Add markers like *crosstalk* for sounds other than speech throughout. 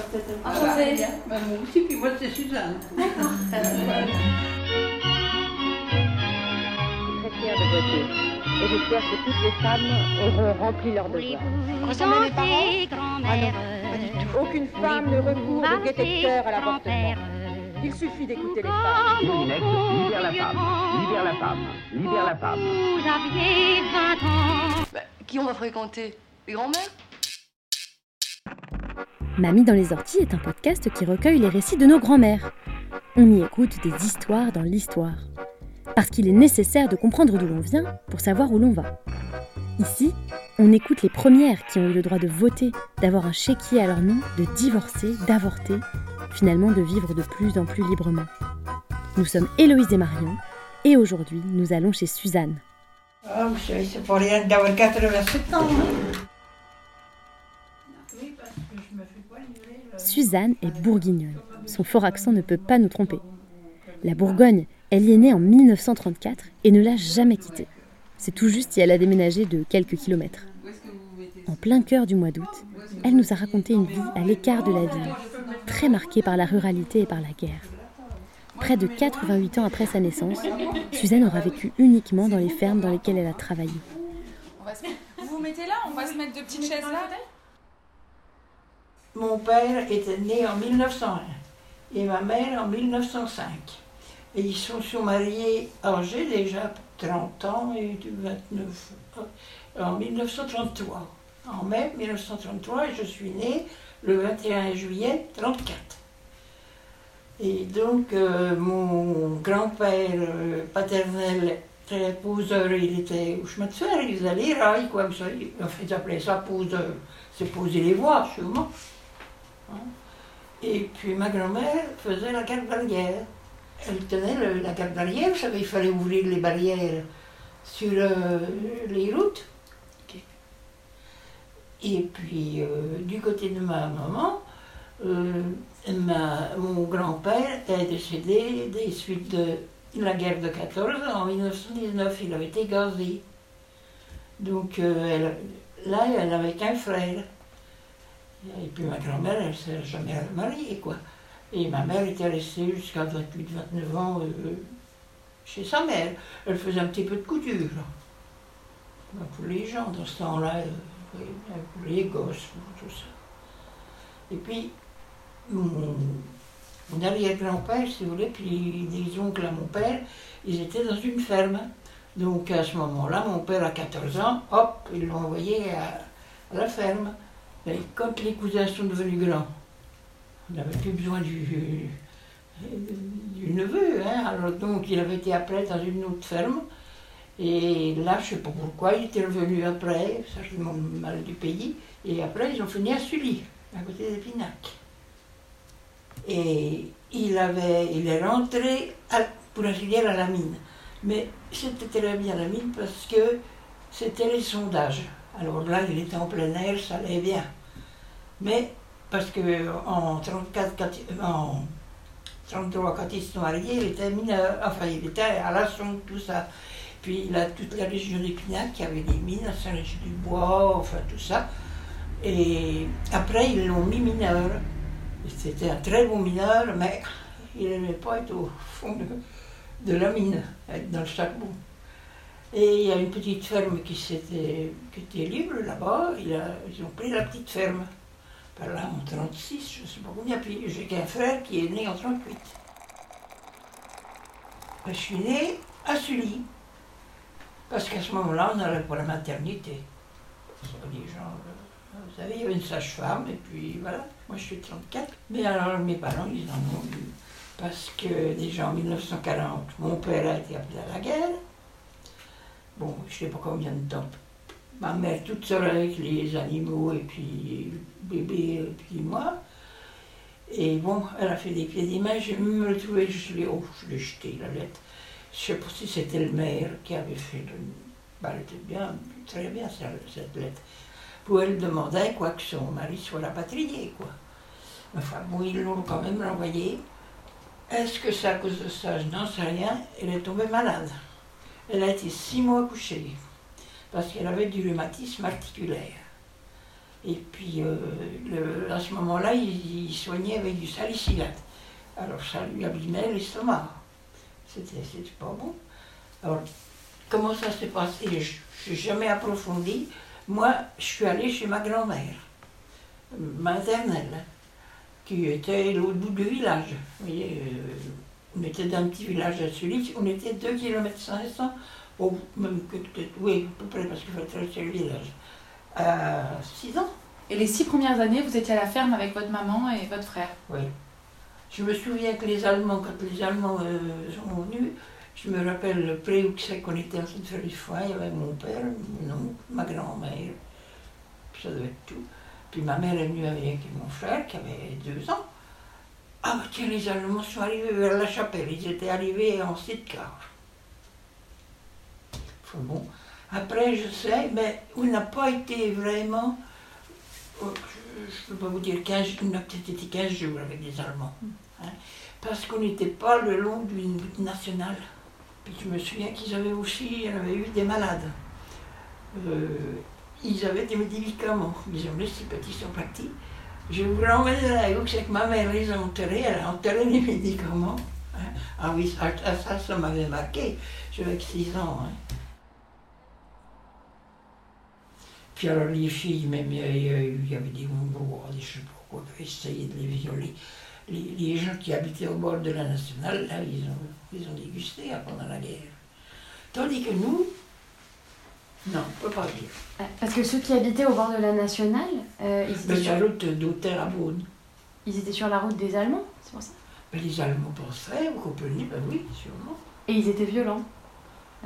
peut-être un peu. Enchantée. bien. Ben, moi aussi, puis moi, c'est Suzanne. D'accord. très fière de voter. Et j'espère que toutes les femmes auront rempli leur devoir. Ressemblez mes parents Ah non, pas du tout. Aucune femme ne recourt de cœur à l'avortement. Il suffit d'écouter les femmes. Moulinex, libère la femme, libère la femme, libère la femme. Vous aviez 20 ans. Bah, qui on va fréquenter Les grands-mères? Mamie dans les orties est un podcast qui recueille les récits de nos grands-mères. On y écoute des histoires dans l'histoire. Parce qu'il est nécessaire de comprendre d'où l'on vient pour savoir où l'on va. Ici, on écoute les premières qui ont eu le droit de voter, d'avoir un chéquier à leur nom, de divorcer, d'avorter, finalement de vivre de plus en plus librement. Nous sommes Héloïse et Marion, et aujourd'hui, nous allons chez Suzanne. Savez, c'est pas rien d'avoir 87 ans. hein. Suzanne est bourguignonne. Son fort accent ne peut pas nous tromper. La Bourgogne, elle y est née en 1934 et ne l'a jamais quittée. C'est tout juste si elle a déménagé de quelques kilomètres. En plein cœur du mois d'août, elle nous a raconté une vie à l'écart de la ville, très marquée par la ruralité et par la guerre. Près de 88 ans après sa naissance, Suzanne aura vécu uniquement dans les fermes dans lesquelles elle a travaillé. Vous vous mettez là On va se mettre deux petites chaises là Mon père était né en 1901 et ma mère en 1905. Et ils se sont mariés âgés déjà, 30 ans et du 29, euh, en 1933. En mai 1933, et je suis née le 21 juillet 34. Et donc, euh, mon grand-père euh, paternel, très poseur, il était au chemin de fer, il faisait les rails, quoi, ça, enfin, ils appelaient ça poseur. C'est poser les voies, sûrement. Et puis ma grand-mère faisait la garde barrière. Elle tenait le- la garde barrière, vous savez, il fallait ouvrir les barrières sur euh, les routes. Et puis, euh, du côté de ma maman, euh, ma- mon grand-père est décédé des suites de la guerre de 14. En 1919, il avait été gazé. Donc, elle- là, elle n'avait qu'un frère. Et puis ma grand-mère, elle ne s'est jamais mariée, quoi. Et ma mère était restée jusqu'à 28-29 ans euh, chez sa mère. Elle faisait un petit peu de couture. là. Pour les gens, dans ce temps-là, euh, pour les gosses, tout ça. Et puis, mon, arrière-grand-père, si vous voulez, puis des oncles à mon père, ils étaient dans une ferme. Donc à ce moment-là, mon père a 14 ans, hop, ils l'ont envoyé à, à la ferme. Quand les cousins sont devenus grands, on n'avait plus besoin du, neveu. Hein. Alors donc il avait été appelé dans une autre ferme. Et là, je ne sais pas pourquoi, il était revenu après, ça c'est mon mal du pays. Et après, ils ont fini à Sully, à côté d'Épinac. Et il, avait, il est rentré pour ainsi dire à la mine. Mais c'était très bien la mine parce que c'était les sondages. Alors là, il était en plein air, ça allait bien. Mais parce que en 34, quand- en 33, quand ils se sont mariés, il était mineur, enfin il était à la sonde, tout ça. Puis il a toute la région d'Épinac qui avait des mines, à Saint-Léger-du-Bois, enfin tout ça. Et après, ils l'ont mis mineur. C'était un très bon mineur, mais il n'aimait pas être au fond de, de la mine, être dans le charbon. Et il y a une petite ferme qui, était libre là-bas. Ils ont pris la petite ferme. Par là, en 36, je ne sais pas combien. Puis j'ai qu'un frère qui est né en 38. Je suis née à Sully. Parce qu'à ce moment-là, on n'allait pas à la maternité. Les gens, euh, vous savez, il y avait une sage-femme, et puis voilà. Moi, je suis 34. Mais alors, mes parents, ils en ont eu. Parce que déjà en 1940, mon père a été appelé à la guerre. Bon, je ne sais pas combien de temps. Ma mère toute seule avec les animaux et puis bébé et puis moi. Et bon, elle a fait des pieds mains, j'ai même retrouvé, je l'ai oh, je jeté la lettre. Je ne sais pas si c'était le maire qui avait fait le. Bah, elle était bien, très bien cette, cette lettre. Pour elle demandait quoi que son mari soit rapatrié, quoi. Enfin bon, ils l'ont quand même renvoyé. Est-ce que c'est à cause de ça? Je n'en sais rien. Elle est tombée malade. Elle a été six mois couchée parce qu'elle avait du rhumatisme articulaire. Et puis, euh, à ce moment-là, il, soignait avec du salicylate. Alors, ça lui abîmait l'estomac. C'était pas bon. Alors, comment ça s'est passé? Je n'ai jamais approfondi. Moi, je suis allée chez ma grand-mère, maternelle, qui était l'autre bout du village. Vous voyez, euh, on était dans un petit village à Sulich, on était 2 km 500, ou même que peut-être, oui, à peu près, parce qu'il fallait traverser le village. À 6 ans, Et les six premières années, vous étiez à la ferme avec votre maman et votre frère. oui. Je me souviens que les Allemands, quand les Allemands euh, sont venus, je me rappelle le pré où c'est qu'on était en train de faire du foin, il y avait mon père, mon oncle, ma grand-mère, ça devait être tout. Puis ma mère est venue avec mon frère qui avait deux ans. Ah bah tiens, les Allemands sont arrivés vers la chapelle, ils étaient arrivés en sidecar. Enfin bon, après je sais, mais on n'a pas été vraiment, euh, je ne peux pas vous dire 15, on a peut-être été 15 jours avec les Allemands. hein, parce qu'on n'était pas le long d'une route nationale. Puis je me souviens qu'ils avaient aussi, il y en avait eu des malades. Euh, ils avaient des médicaments. Ils ont laissé petits sont partis. Je voulais emmener la où c'est que ma mère les a enterrés, elle a enterré les médicaments. hein. Ah oui, ça, ça, m'avait marqué. J'avais 6 ans. hein. Puis alors les filles, même il y avait des Hongrois, je sais pas quoi, qui essayé de les violer. Les, gens qui habitaient au bord de la nationale, là, ils ont, ils ont dégusté pendant la guerre. Tandis que nous, non, on ne peut pas dire. Euh, Parce que ceux qui habitaient au bord de la nationale, euh, ils, Mais étaient la sur, route d'Auter à Beaune. ils étaient sur la route des Allemands, c'est pour ça Mais les Allemands pensaient, vous comprenez, ben oui, sûrement. Et ils étaient violents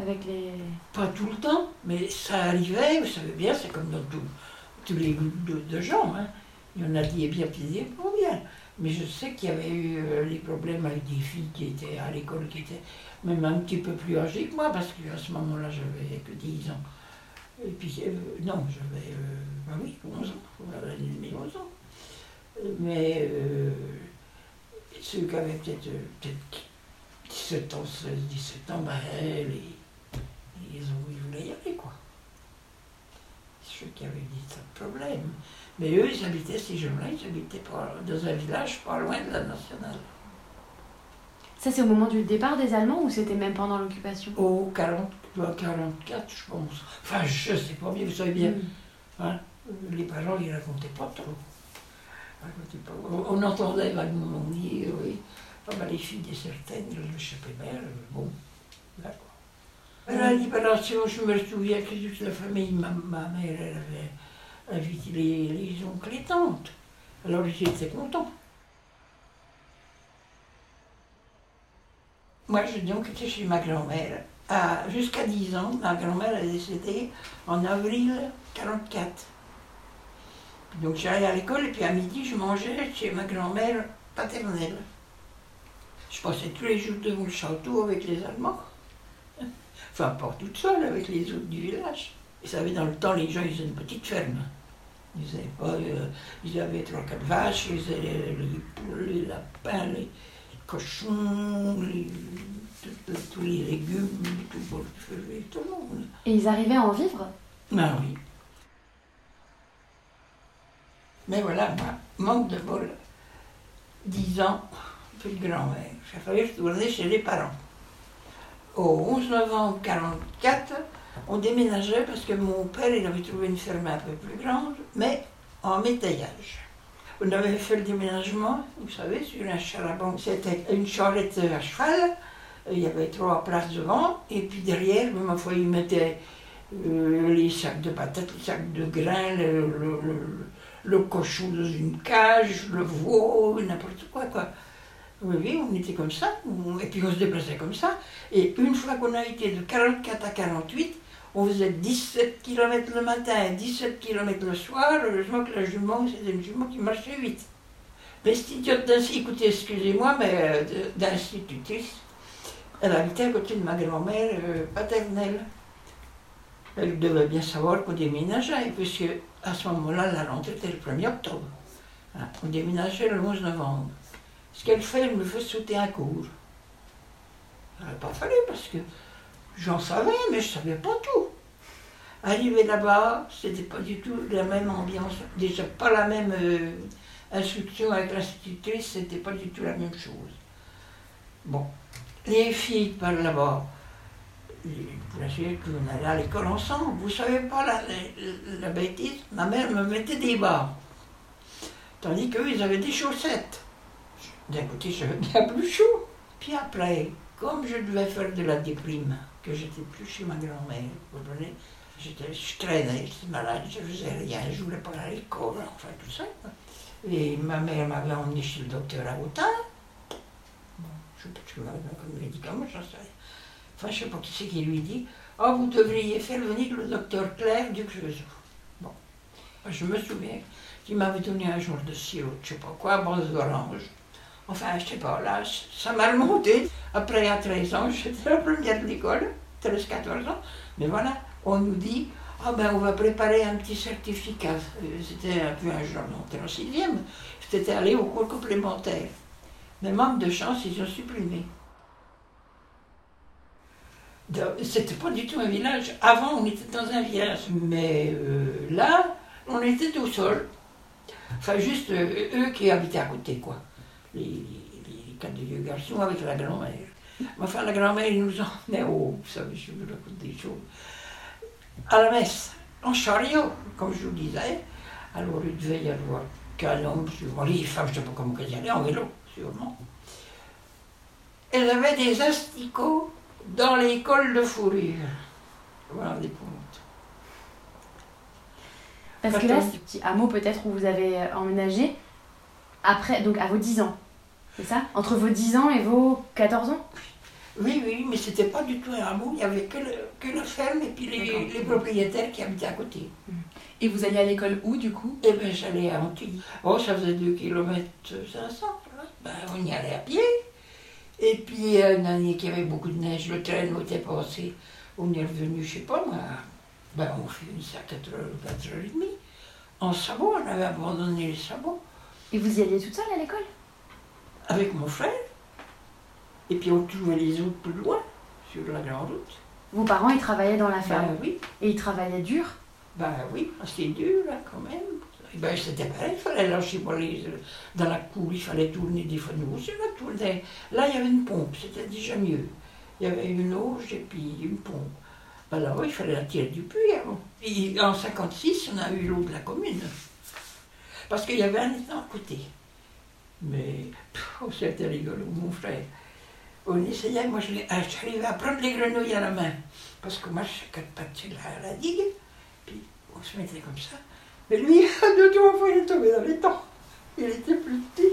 avec les. Pas tout le temps, mais ça arrivait, vous savez bien, c'est comme dans tout- tous les groupes de, de gens. Hein. Il y en a dit bien, puis dit pas bien. Mais je sais qu'il y avait eu euh, des problèmes avec des filles qui étaient à l'école, qui étaient même un petit peu plus âgées que moi, parce qu'à ce moment-là, j'avais que 10 ans. Et puis, euh, non, j'avais, euh, ben oui, 11 ans, mes 11 ans. Euh, Mais ceux qui avaient peut-être euh, peut-être 17 ans, 16, 17 ans, ben, les, ils, voulaient y aller, quoi. Ceux qui avaient dit ça de problème. Mais eux, ils habitaient, ces gens-là, ils habitaient pas, dans un village pas loin de la nationale. Ça, c'est au moment du départ des Allemands ou c'était même pendant l'occupation? Au 40, à 44, je pense. Enfin, je sais pas bien, vous savez bien. Mm. hein, les parents, ils racontaient pas trop. Racontaient pas. On, on entendait vaguement dire, oui. Ah ben, les filles de certaines, le chapémère, bon, d'accord. À la libération, je me souviens que toute la famille, ma, ma mère, elle avait invité les, les oncles et tantes. Alors j'étais content. Moi, j'ai donc été chez ma grand-mère. Jusqu'à 10 ans, ma grand-mère est décédée en avril 44. Donc j'allais à l'école et puis à midi, je mangeais chez ma grand-mère paternelle. Je passais tous les jours devant le château avec les Allemands. Enfin, pas toute seule, avec les autres du village. Vous savez, dans le temps, les gens, ils avaient une petite ferme. Ils avaient pas, euh, ils avaient trois, quatre vaches, ils avaient les, les poules, les lapins, les cochons, tous les légumes, tout pour le tout le monde. Et ils arrivaient à en vivre? Ah oui. Mais voilà, moi, manque de bol. 10 ans, puis le grand-mère. J'ai fallu retourner chez les parents. Au 11 novembre 1944, on déménageait parce que mon père, il avait trouvé une ferme un peu plus grande, mais en métayage. On avait fait le déménagement, vous savez, sur un charaban. C'était une charrette à cheval, il y avait trois places devant, et puis derrière, ma foi, ils mettaient euh, les sacs de patates, les sacs de grains, le, cochon dans une cage, le veau, n'importe quoi, quoi. Oui, oui, on était comme ça, et puis on se déplaçait comme ça. Et une fois qu'on a été de 44 à 48, on faisait 17 km le matin et 17 km le soir. Heureusement que la jument, c'était une jument qui marchait vite. D'insi, écoutez, excusez-moi, mais euh, d'institutrice, elle habitait à côté de ma grand-mère euh, paternelle. Elle devait bien savoir qu'on déménageait, puisque à ce moment-là, la rentrée était le 1er octobre. On déménageait le 11 novembre. Ce qu'elle fait, elle me fait sauter un cours. Il n'aurait pas fallu, parce que j'en savais, mais je ne savais pas tout. Arrivé là-bas, c'était pas du tout la même ambiance. Déjà, pas la même euh, instruction avec l'institutrice, c'était pas du tout la même chose. Bon, les filles par là-bas, on allait à l'école ensemble. Vous savez pas la, la- bêtise Ma mère me mettait des bas. Tandis qu'eux, ils avaient des chaussettes. D'un côté, j'avais bien plus chaud. Puis après, comme je devais faire de la déprime, que j'étais plus chez ma grand-mère, vous comprenez, je traînais, j'étais malade, je faisais rien, je voulais pas aller à l'école, enfin tout ça. Et ma mère m'avait emmené chez le docteur à Autun. Comme médicament, j'en sais rien. Enfin, je sais pas qui c'est qui lui dit Oh, vous devriez faire venir le docteur Claire du Creusot. Bon, je me souviens qu'il m'avait donné un jour de sirop, je sais pas quoi, à base d'orange. Enfin, je sais pas, là, ça m'a remonté. Après, à 13 ans, j'étais la première de l'école, 13-14 ans. Mais voilà, on nous dit Ah ben, on va préparer un petit certificat. Euh, C'était un peu un genre en sixième. C'était allé au cours complémentaire. Mais manque de chance, ils ont supprimé. C'était pas du tout un village. Avant, on était dans un village. Mais euh, là, on était au sol. Enfin, juste euh, eux qui habitaient à côté, quoi. Les, quatre vieux garçons avec la grand-mère. Enfin, la grand-mère, ils nous emmenait au. Vous savez, je vous raconte des choses. À la messe, en chariot, comme je vous disais. Alors, il devait y avoir qu'un homme, sûrement. Les femmes, je ne sais pas comment qu'elles allaient, en vélo, sûrement. Elles avaient des asticots dans les cols de fourrure. Voilà des comptes. Parce que là, ce petit hameau peut-être où vous avez euh, emménagé, après, donc à vos 10 ans, c'est ça? Entre vos 10 ans et vos 14 ans? Oui, oui, mais c'était pas du tout un hameau, il n'y avait que, le, que la ferme et puis les, les propriétaires qui habitaient à côté. Et vous alliez à l'école où du coup? Eh bien, j'allais à Antilles. Oh, ça faisait 2 km 500. Ben, on y allait à pied. Et puis, euh, une année qu'il y avait beaucoup de neige, le train était passé. On est revenu, je sais pas moi. Ben, on finissait à 4h, 4h30. En sabot, on avait abandonné les sabots. Et vous y alliez toute seule à l'école? Avec mon frère. Et puis, on trouvait les autres plus loin, sur la grande route. Vos parents, ils travaillaient dans la Ben ferme. oui. Et ils travaillaient dur? Ben oui, c'est dur, là, quand même. Et ben, c'était pareil, il fallait lâcher les, dans la cour, il fallait tourner des fois, nous aussi, on. Là, il y avait une pompe, c'était déjà mieux. Il y avait une auge et puis une pompe. Ben là, il fallait la tirer du puits avant. Et en 56, on a eu l'eau de la commune. Parce qu'il y avait un étang à côté. Mais, c'était rigolo, mon frère. On essayait, moi, ah, j'arrivais à prendre les grenouilles à la main. Parce que moi, je quatre pattes la, la digue. Puis on se mettait comme ça. Mais lui, *laughs* de deux fois, il est tombé dans les temps. Il était plus petit.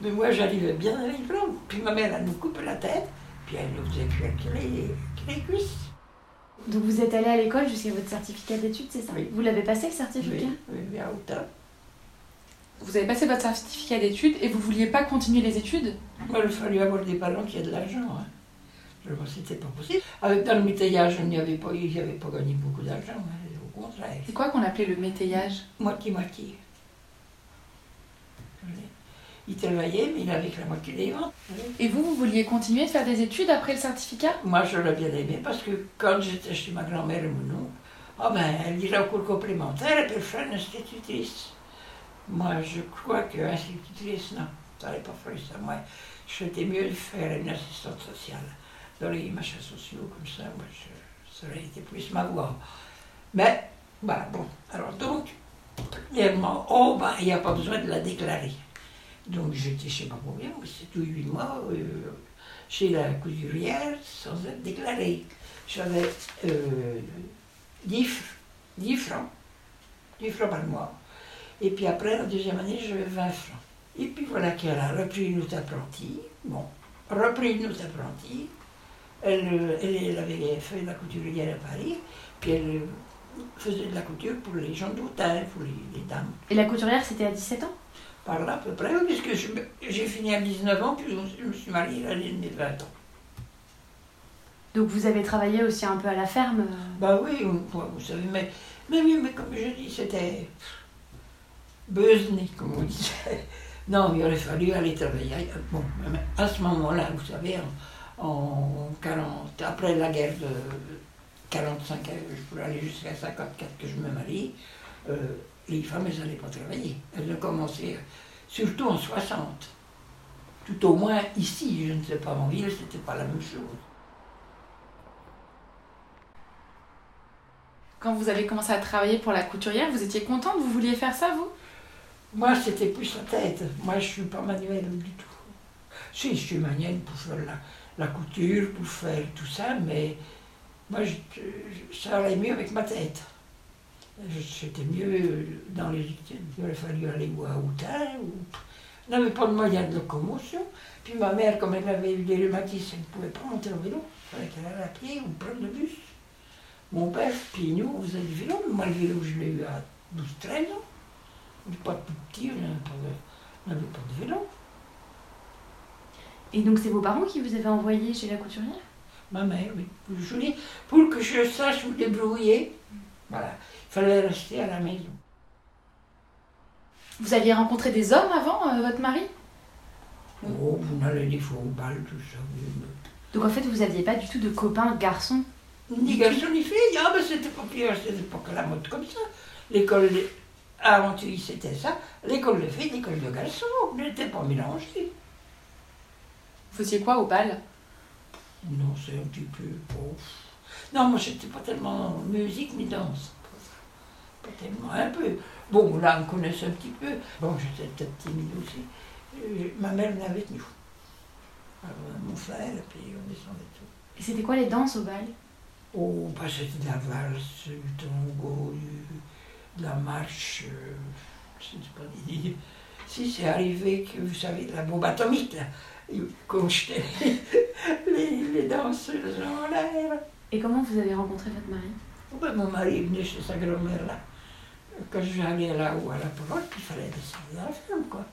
Mais moi, j'arrivais bien à les prendre. Puis ma mère, elle nous coupe la tête. Puis elle nous faisait cuire que les, que les cuisses. Donc vous êtes allé à l'école jusqu'à votre certificat d'études, c'est ça? Oui. Vous l'avez passé le certificat? Oui, oui, à Autun. Vous avez passé votre certificat d'études et vous vouliez pas continuer les études? Moi, il a fallu avoir des parents qui aient de l'argent. Hein. C'était pas possible. Avec, dans le métayage, il n'y avait pas, il avait pas gagné beaucoup d'argent. hein, contraire. C'est quoi qu'on appelait le métayage Moitié-moitié. Il travaillait, mais il avait que la moitié des ventes. Et vous, vous vouliez continuer de faire des études après le certificat? Moi, je l'ai bien aimé parce que quand j'étais chez ma grand-mère et mon oncle, ah ben, elle irait au cours complémentaire et puis elle ferait une institutrice. Moi, je crois que institutrice, non, ça n'allait pas faire ça. Moi, je souhaitais mieux de faire une assistante sociale. Dans les machins sociaux comme ça, moi, je, ça aurait été plus ma voie. Mais, bah bon, alors donc, premièrement, oh, bah, il n'y a pas besoin de la déclarer. Donc, j'étais chez ma combien, c'est tout huit mois. euh, chez la couturière sans être déclarée. J'avais euh, 10, fr- 10 francs, 10 francs par mois. Et puis après, la deuxième année, j'avais 20 francs. Et puis voilà qu'elle a repris une autre apprentie. Bon, repris une autre apprentie. Elle, euh, elle, avait fait la couturière à Paris, puis euh, faisait de la couture pour les gens d'hôtel, pour les, les dames. Et la couturière, c'était à 17 ans? Par là à peu près, oui, puisque j'ai fini à 19 ans, puis je me suis mariée à l'année de mes 20 ans. Donc vous avez travaillé aussi un peu à la ferme euh, Bah oui, vous, savez, mais, mais oui, mais comme je dis, c'était besné, comme on disait. Non, il aurait fallu aller travailler. Bon, mais à ce moment-là, vous savez, en, en 40, après la guerre de 45, euh, je pourrais aller jusqu'à 54 que je me marie, euh, les femmes, elles n'allaient pas travailler. Elles ont commencé, surtout en 60. Tout au moins ici, je ne sais pas, en ville, c'était pas la même chose. Quand vous avez commencé à travailler pour la couturière, vous étiez contente Vous vouliez faire ça, vous? Moi, c'était plus la tête. Moi, je suis pas manuelle du tout. Si, je suis manuelle pour faire la, la couture, pour faire tout ça, mais moi, ça allait mieux avec ma tête. C'était mieux dans les... Il aurait fallu aller voir Outin. Ou... On n'avait pas de moyens de locomotion. Puis ma mère, comme elle avait eu des rhumatismes, elle ne pouvait pas monter en vélo. Il fallait qu'elle aille à pied ou prendre le bus. Mon père, puis nous, on faisait du vélo. Moi, le vélo, je l'ai eu à 12-13 ans. On n'est pas tout petit, on n'avait pas de vélo. Et donc c'est vos parents qui vous avaient envoyé chez la couturière? Ma mère, oui. Je dis, pour que je sache me débrouiller, voilà, il fallait rester à la maison. Vous aviez rencontré des hommes avant, euh, votre mari? Oh, vous n'allez des fois au bal, tout ça. mais- Donc en fait vous aviez pas du tout de copains garçons? Ni garçon ni fille, ah ben c'était pas pire, c'était pas que la mode comme ça. L'école de- Thuy, c'était ça. L'école de filles, l'école de garçons, n'était pas mélangée. Vous faisiez quoi au bal? Non, c'est un petit peu. oh. Non, moi, j'étais pas tellement musique ni danse. Pas tellement, un peu. Bon, là, on connaissait un petit peu. Bon, j'étais peut-être timide aussi. Euh, ma mère venait avec nous. Alors, mon frère, et puis on descendait tout. Et c'était quoi les danses au bal? Oh, bah, c'était de la valse, du tango, de la marche. euh, je ne sais pas dire. Si, c'est arrivé que, vous savez, la bombe atomique, là, qu'on jetait les, les danseuses en l'air. Et comment vous avez rencontré votre mari? Ben, mon mari venait chez sa grand-mère là. Quand j'allais là-haut à la porte, il fallait descendre dans la ferme, quoi.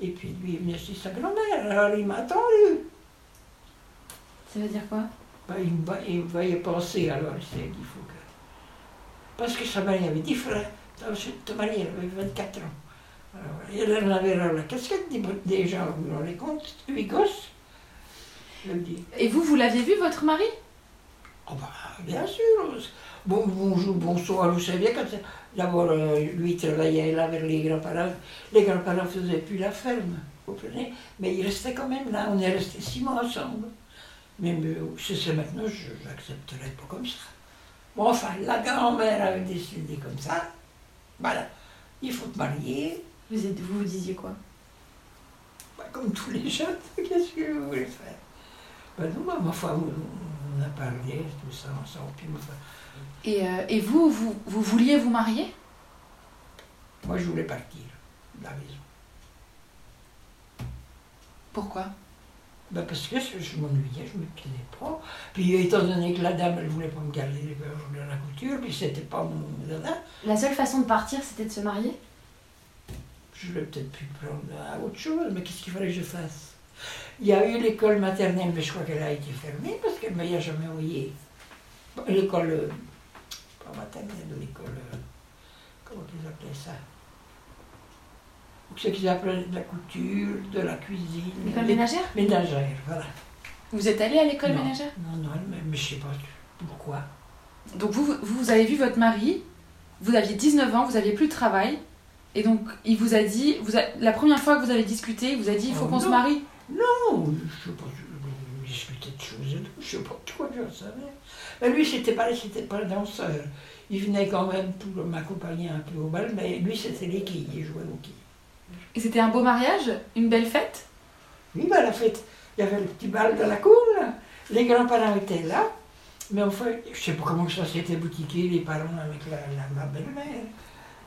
Et puis lui, il venait chez sa grand-mère. Alors il m'a attendu. Ça veut dire quoi? Ben, il, me, va- il me voyait penser, alors il s'est dit, il faut que. Parce que sa mari avait 10 frères. Ta mari, avait 24 ans. Alors, elle en avait la casquette des, des gens, vous vous rendez compte 8 gosses. Je le dis. Et vous, vous l'aviez vu, votre mari? Oh bah, bien sûr. Bon, bonjour, bonsoir, vous savez, quand d'abord, euh, lui il travaillait là avec les grands-parents. Les grands-parents ne faisaient plus la ferme, vous comprenez? Mais il restait quand même là, on est restés six mois ensemble. Mais euh, si c'est maintenant, je n'accepterai pas comme ça. Bon, enfin, la grand-mère avait décidé comme ça. Voilà, il faut te marier. Vous, êtes, vous vous disiez quoi? Bah, comme tous les jeunes, *laughs* qu'est-ce que vous voulez faire? Ben non, bah, ma foi, on, a parlé, tout ça ensemble, puis foi, et, euh, et vous, vous, vous vouliez vous marier? Moi, je voulais partir de la maison. Pourquoi? Ben, parce que je, m'ennuyais, je ne me plaisais pas. Puis, étant donné que la dame, elle ne voulait pas me garder les de la couture, puis c'était pas mon dada, La seule façon de partir c'était de se marier? Je l'aurais peut-être pu prendre à autre chose, mais qu'est-ce qu'il fallait que je fasse? Il y a eu l'école maternelle, mais je crois qu'elle a été fermée parce qu'elle ne m'y a jamais envoyé. L'école, euh, pas maternelle, l'école, euh, comment ils appelaient ça? Ce qu'ils appelaient de la couture, de la cuisine. L'école ménagère? Ménagère, voilà. Vous êtes allé à l'école ménagère? Non, non, mais, mais je sais pas pourquoi. Donc vous, vous, vous avez vu votre mari, vous aviez 19 ans, vous n'aviez plus de travail, et donc il vous a dit, vous a- la première fois que vous avez discuté, il vous a dit il faut Oh, qu'on se marie. Non, je sais pas, je, je suis peut-être chose et tout, je sais pas trop, je savais. Mais lui, c'était pas, pas le danseur. Il venait quand même pour m'accompagner un peu au bal, mais lui, c'était les quilles, il jouait aux quilles. Et c'était un beau mariage, une belle fête? Oui, ben, la fête, il y avait le petit bal de la cour, là. Les grands-parents étaient là, mais enfin, je sais pas comment ça s'était boutiqué, les parents avec la, la- ma belle-mère.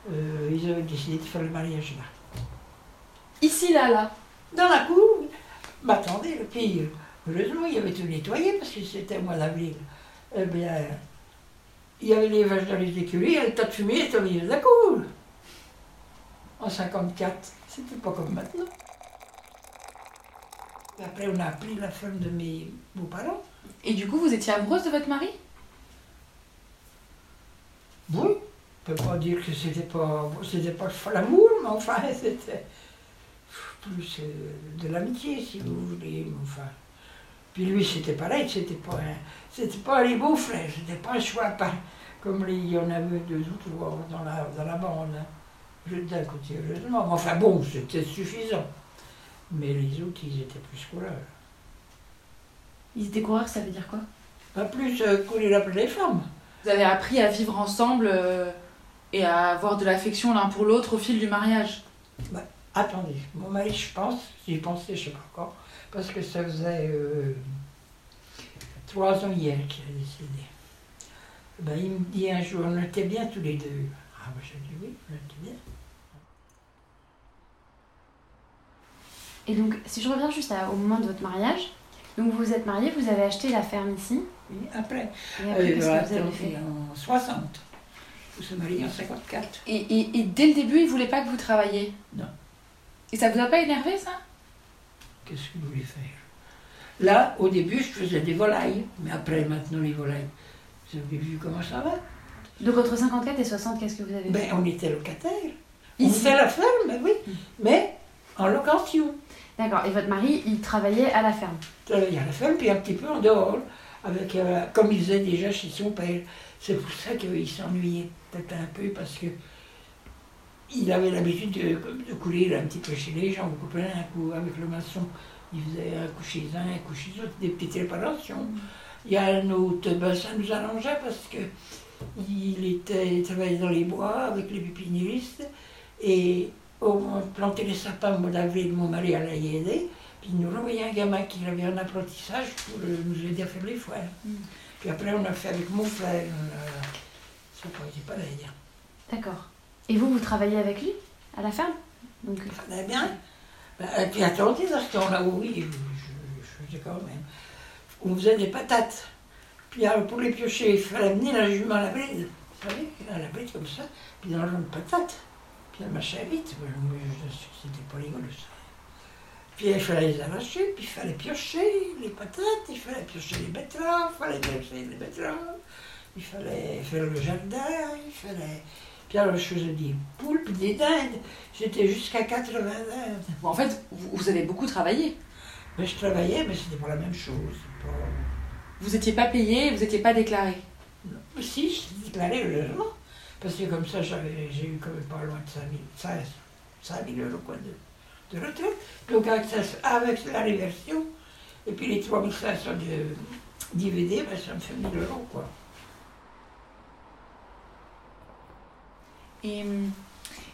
Euh, ils avaient décidé de faire le mariage là. Ici, là, là. Dans la cour, mais attendez, le pire, heureusement, il y avait tout nettoyé parce que c'était au mois d'avril. Eh bien, il y avait les vaches dans les écuries, le tas de fumée était au milieu de la cour. En 54, c'était pas comme maintenant. Après, on a appris la ferme de mes beaux-parents. Et du coup, vous étiez amoureuse de votre mari? Oui, on peut pas dire que c'était pas, c'était pas l'amour, mais enfin, *laughs* c'était plus euh, de l'amitié, si vous voulez. mais Enfin, Puis lui, c'était pareil, c'était pas un, c'était pas les beaux frères, c'était pas un choix pas comme les, il y en avait deux ou trois dans la, dans la bande. hein. Juste d'un côté, heureusement. Mais Enfin bon, c'était suffisant. Mais les autres, ils étaient plus coureurs. Ils étaient coureurs, ça veut dire quoi? Pas plus euh, courir après les femmes. Vous avez appris à vivre ensemble euh, et à avoir de l'affection l'un pour l'autre au fil du mariage. Attendez, mon mari, je pense, j'y pensais, je sais pas quand, parce que ça faisait euh, trois ans hier qu'il a décédé. Ben, il me dit un jour, on était bien tous les deux. Ah, ben, je dis oui, on était bien. Et donc, si je reviens juste à- au moment de votre mariage, donc vous vous êtes mariés, vous avez acheté la ferme ici. Oui, après, Et après, euh, qu'est-ce que vous avez fait? en 60. On s'est mariés en 54. Et, et- et dès le début, ils voulaient pas que vous travailliez Non. Et ça vous a pas énervé ça? Qu'est-ce que vous voulez faire? Là, au début, je faisais des volailles, mais après, maintenant, les volailles, vous avez vu comment ça va? Donc entre 54 et 60, qu'est-ce que vous avez fait Ben, on était locataires. On Ici faisait la ferme, ben oui, mais en location. D'accord, et votre mari, il travaillait à la ferme? travaillait à la ferme, puis un petit peu en dehors, avec, euh, comme il faisait déjà chez son père. C'est pour ça qu'il s'ennuyait peut-être un peu, parce que il avait l'habitude de, de courir un petit peu chez les gens. Vous comprenez, un coup avec le maçon, il faisait un coup chez un, un coup chez l'autre, des petites réparations. Il y a un autre, ben, ça nous arrangeait parce que il, était, il travaillait dans les bois avec les pépiniéristes, et on plantait les sapins au mois d'avril, mon mari allait y aider. Puis il nous envoyait un gamin qui avait un apprentissage pour euh, nous aider à faire les foires. Puis après, on a fait avec mon frère. on a- pareil. D'accord. Et vous, vous travaillez avec lui à la ferme? Donc, bien. Ben, et puis attendez, ce temps-là, oui, je, je- je faisais quand même. On faisait des patates. Puis alors, pour les piocher, il fallait amener la jument à la bride. Vous savez, à la bride comme ça. Puis dans le de patates. Puis elle marchait vite. C'était pas rigolo ça. Puis il fallait les arracher, puis il fallait piocher les patates, il fallait piocher les betteraves, il fallait piocher les betteraves, il fallait faire le jardin, il fallait. Puis alors je faisais des poules, puis des dindes. J'étais jusqu'à 80 dindes. Bon, En fait, vous, vous avez beaucoup travaillé. Mais je travaillais, mais c'était pas la même chose. Pas... Vous étiez pas payé, vous étiez pas déclaré. Non. Si, je déclarais le logement. Parce que comme ça, j'avais, j'ai eu quand même pas loin de 5 000, 16, 5 000 euros quoi, de, de retraite. Donc avec, ça- avec la réversion, et puis les 3 500 de DVD, ben, ça me fait 1000 euros. Quoi. Et,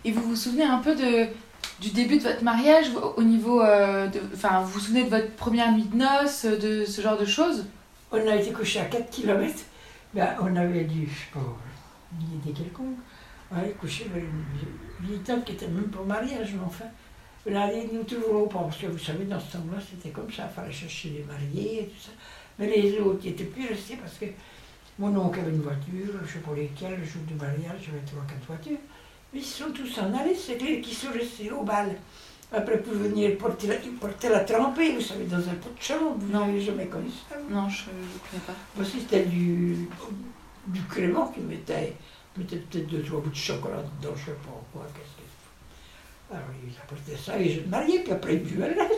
et vous vous souvenez un peu de, du début de votre mariage au au niveau euh, de. Enfin, vous vous souvenez de votre première nuit de noces, de ce genre de choses? On a été couché à 4 km. Ben, on avait dû, je sais pas, une idée quelconque. On allait coucher vers une vieille tante qui était même pas mariage, mais enfin. Allait nous toujours au port, parce que vous savez, dans ce temps-là, c'était comme ça, il fallait chercher les mariés et tout ça. Mais les autres, ils n'étaient plus restés parce que mon oncle avait une voiture, je ne sais pas lesquelles, le jour du mariage, j'avais trois, quatre voitures. Mais ils sont tous en allés, c'est eux qui sont restés au bal. Après, pour venir porter la, porter la trempée, vous savez, dans un pot de chambre, vous n'avez jamais connu ça. vous Non, je ne connais pas. moi aussi, c'était du, du crément qui mettait, mettait peut-être deux, trois bouts de chocolat dedans, je sais pas quoi, que. Alors, ils apportaient ça et je me mariais, puis après, ils buvaient le reste.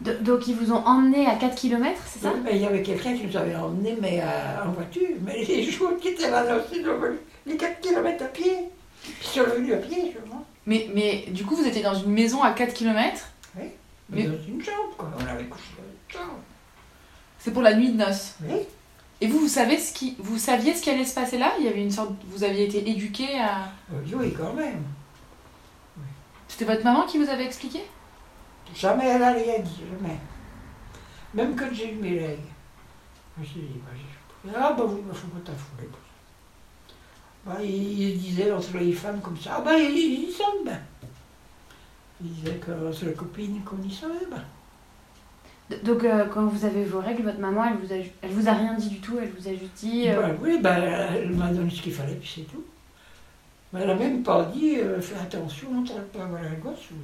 de- donc ils vous ont emmené à 4 km, c'est ça? Mais il y avait quelqu'un qui nous avait emmenés, mais euh, en voiture. Mais les *laughs* jours qui étaient là aussi, ils ont venu les 4 km à pied. Puis ils sont revenus à pied, je vois. Mais, mais du coup, vous étiez dans une maison à 4 km. Mais Mais- dans une chambre, quoi. On avait couché dans une chambre. C'est pour la nuit de noces. Oui. Et vous, vous, savez ce qui, vous saviez ce qui allait se passer là? Il y avait une sorte. Vous aviez été éduqué à. Oui, oui, quand même. C'était votre maman qui vous avait expliqué? Jamais elle n'a rien dit, jamais. Même quand j'ai eu mes règles. Je me suis dit, bah, ah bah oui, il faut pas t'affouler. Bah, il, il disait entre les femmes comme ça, ah bah ils, ils y sont bien. Il disait que c'est la copine qu'on y savait bien. D- Donc euh, quand vous avez vos règles, votre maman, elle vous a, elle vous a rien dit du tout, elle vous a juste dit... euh, Bah, oui, bah, elle m'a donné ce qu'il fallait, puis c'est tout. Mais elle n'a même pas dit, euh, fais attention, on ne pas avoir un gosse. Ou...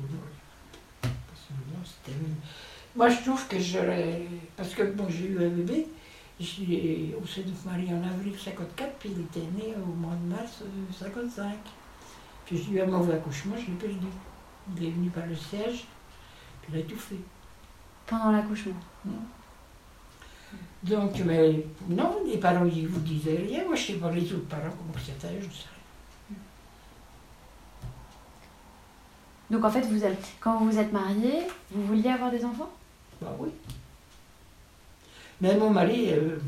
Moi, je trouve que j'aurais. Parce que bon, j'ai eu un bébé, on s'est donc marié en avril 54, puis il était né au mois de mars euh, 55. Puis j'ai eu un mauvais accouchement, je l'ai perdu. Il est venu par le siège, puis il a tout fait. Pendant l'accouchement. Donc, mais non, les parents, ils vous disaient rien. Moi, je sais pas les autres parents, comment c'était, je ne sais rien. Donc en fait, vous quand vous vous êtes mariés, vous vouliez avoir des enfants? Bah oui. Mais mon mari, euh,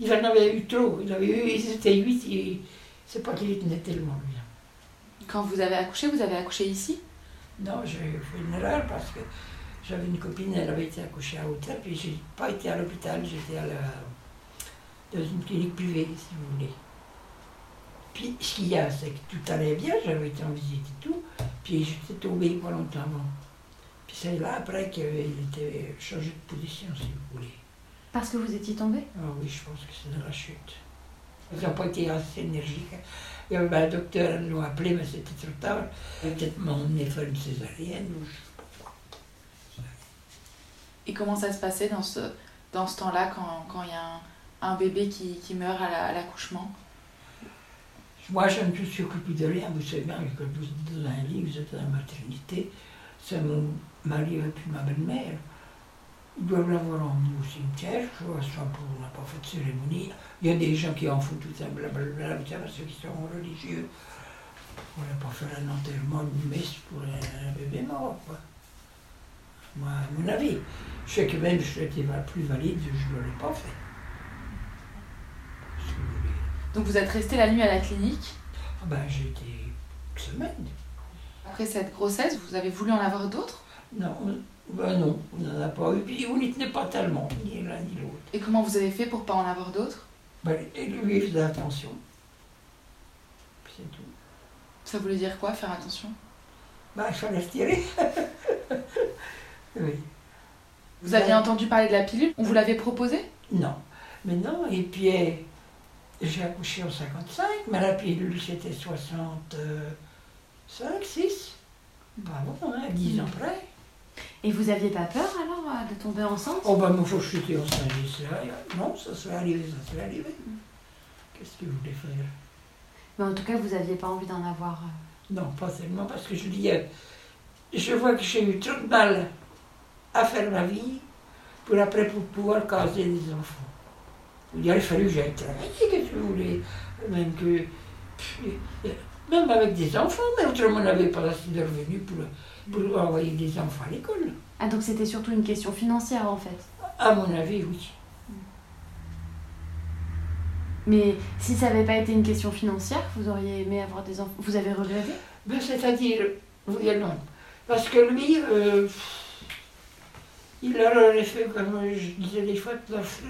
il en avait eu trop. Il avait eu, ils étaient huit, et c'est pas qu'il tenait tellement bien. Quand vous avez accouché, vous avez accouché ici? Non, j'ai fait une erreur parce que j'avais une copine, elle avait été accouchée à hôtel, puis j'ai pas été à l'hôpital, j'étais à la, dans une clinique privée, si vous voulez. Puis ce qu'il y a, c'est que tout allait bien, j'avais été en visite et tout, puis j'étais tombée volontairement. Puis c'est là après qu'il était changé de position, si vous voulez. Parce que vous étiez tombé? Ah oui, je pense que c'est de la chute. Ils n'ont pas été assez énergiques. Il y avait un docteur, ils l'ont appelé, mais c'était trop tard. Il a peut-être m'emmené faire une césarienne. ou je sais pas quoi. Et comment ça se passait dans ce, dans ce temps-là quand quand il y a un, un bébé qui, qui meurt à la- à l'accouchement? Moi, je ne me suis occupée de rien. Vous savez bien que vous êtes dans un lit, vous êtes dans la maternité. C'est mon mari et puis ma belle-mère. Ils doivent l'avoir emmené au cimetière, pour, on n'a pas fait de cérémonie. Il y a des gens qui en font tout ça, blablabla, vous savez, ceux qui sont religieux. On n'a pas fait un enterrement, une messe pour un, un bébé mort, quoi. Moi, à mon avis, je sais que même si j'étais plus valide, je ne l'aurais pas fait. Donc vous êtes resté la nuit à la clinique. Ah ben, j'ai été une semaine. Après cette grossesse, vous avez voulu en avoir d'autres Non, ben non, on n'en a pas eu. Puis on n'y tenait pas tellement, ni l'un ni l'autre. Et comment vous avez fait pour pas en avoir d'autres Ben, lui, il faisait attention. C'est tout. Ça voulait dire quoi, faire attention Ben, il fallait se tirer. *laughs* oui. Vous aviez entendu parler de la pilule On vous l'avait proposée Non. Mais non, et puis euh, j'ai accouché en 55, mais la pilule c'était 65, 6. Bravo, hein, 10 ans près. Et vous aviez pas peur alors euh, de tomber enceinte? Oh ben, moi, faut que j'étais enceinte, Non, ça serait arrivé, ça serait arrivé. Qu'est-ce que vous voulez faire? Mais en tout cas, vous aviez pas envie d'en avoir. euh. Non, pas tellement, parce que je dis, euh, je vois que j'ai eu trop de mal à faire ma vie pour après pour pouvoir caser des enfants. Il a fallu que j'aille travailler, qu'est-ce que vous voulez Même que. pff, Même avec des enfants, mais autrement on n'avait pas assez de revenus pour, pour envoyer des enfants à l'école. Ah, donc c'était surtout une question financière en fait. À mon avis, oui. Mais si ça n'avait pas été une question financière, vous auriez aimé avoir des enfants? Vous avez regretté? Ben, C'est-à-dire, oui et non. Parce que lui, euh, il leur aurait fait, comme je disais des fois,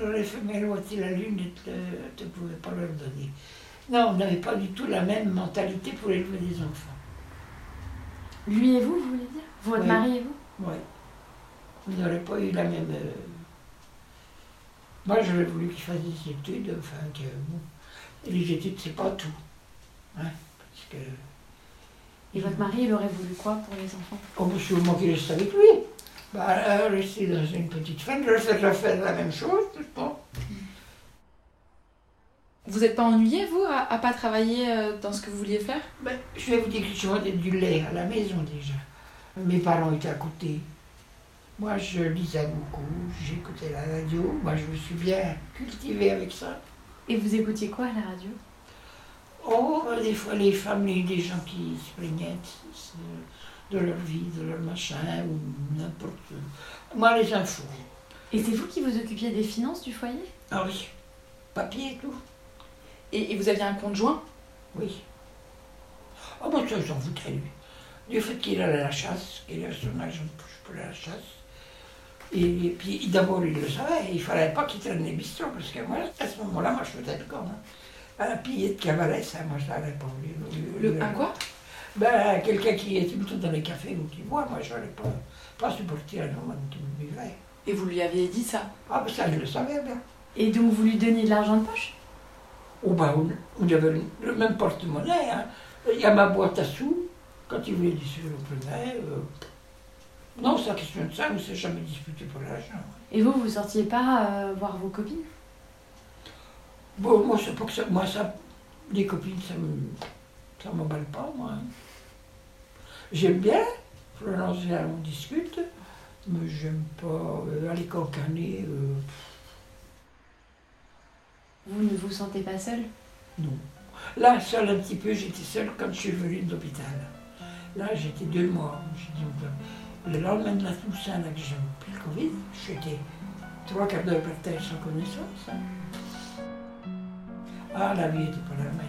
aurait fait miroiter la lune et ne pouvais pas leur donner. Non, on n'avait pas du tout la même mentalité pour élever des enfants. Lui et vous, vous voulez dire? Votre Oui. mari et vous? Oui. Vous n'aurez pas eu la même. euh, Moi, j'aurais voulu qu'il fasse des études, enfin, que. Bon, les études, c'est pas tout. Hein, parce que. Et votre mari, il aurait voulu quoi pour les enfants? Oh, mais sûrement qu'il reste avec lui. Bah, euh, rester dans une petite ferme, refaire, refaire la même chose, je pense. Vous n'êtes pas ennuyé, vous, à, à pas travailler euh, dans ce que vous vouliez faire? Ben, je vais vous dire que je vendais du lait à la maison déjà. Mes parents étaient à côté. Moi, je lisais beaucoup, j'écoutais la radio. Moi, je me suis bien cultivée avec ça. Et vous écoutiez quoi à la radio? Oh, des fois, les femmes, les, des gens qui se plaignaient de, de leur vie, de leur machin, ou n'importe. Moi, les infos. Et c'est vous qui vous occupiez des finances du foyer? Ah oui, papier et tout. et, et vous aviez un conjoint Oui. Ah bon, ça, j'en voudrais lui. Du fait qu'il allait à la chasse, qu'il a son argent de poche pour la chasse. Et, puis d'abord, il le savait, il fallait pas qu'il traîne les bistrots, parce que moi, à ce moment-là, moi, je faisais le con. Hein. Un pillé de cavalet, ça, moi, je n'avais pas voulu. Le, un quoi? Ben, quelqu'un qui était plutôt dans les cafés ou qui boit, moi, je n'aurais pas, pas supporté un homme qui me buvait. Et vous lui aviez dit ça? Ah, ben ça, je le savais bien. Et donc vous lui donniez de l'argent de poche? Oh ben, on, on avait le, le même porte-monnaie. Hein. Il y a ma boîte à sous. Quand il voulait sous, on prenait. euh, Non, c'est la question de ça, on ne s'est jamais disputé pour l'argent. Et vous, vous sortiez pas euh, voir vos copines? Bon, moi, c'est pas que ça. Moi, ça. Les copines, ça me. Ça m'emballe pas, moi. hein. J'aime bien. Florence on discute. Mais j'aime pas euh, aller cancaner. euh, Vous ne vous sentez pas seule? Non. Là, seul un petit peu, j'étais seule quand je suis venue de l'hôpital. Là, j'étais deux mois. Va- Le lendemain de la Toussaint, là, que j'ai pris le Covid, j'étais trois quarts d'heure par terre sans connaissance. hein. Ah, la vie n'était pas la même,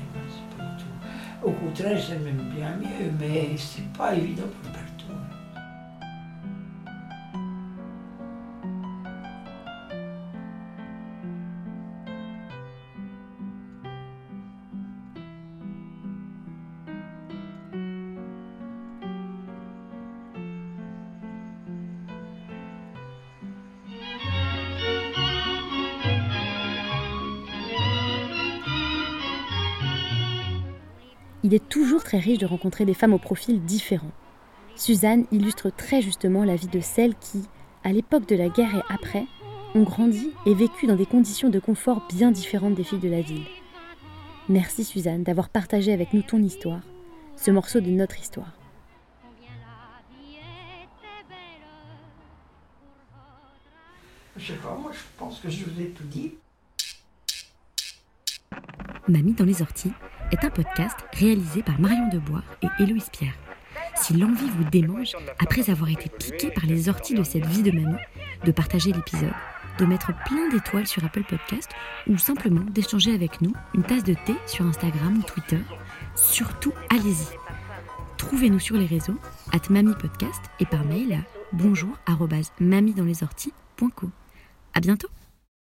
Au contraire, c'est même bien mieux, mais c'est pas évident pour partout. Il est toujours très riche de rencontrer des femmes au profil différent. Suzanne illustre très justement la vie de celles qui, à l'époque de la guerre et après, ont grandi et vécu dans des conditions de confort bien différentes des filles de la ville. Merci Suzanne d'avoir partagé avec nous ton histoire, ce morceau de notre histoire. Combien la vie était belle pour votre Je sais pas, moi je pense que je vous ai tout dit. Mamie dans les orties est un podcast réalisé par Marion Debois et Héloïse Pierre. Si l'envie vous démange, après avoir été piqué par les orties de cette vie de mamie, de partager l'épisode, de mettre plein d'étoiles sur Apple Podcast ou simplement d'échanger avec nous une tasse de thé sur Instagram ou Twitter, surtout allez-y. Trouvez-nous sur les réseaux, at Mamie Podcast et par mail à bonjour arobase mamie dans les orties.co. À bientôt!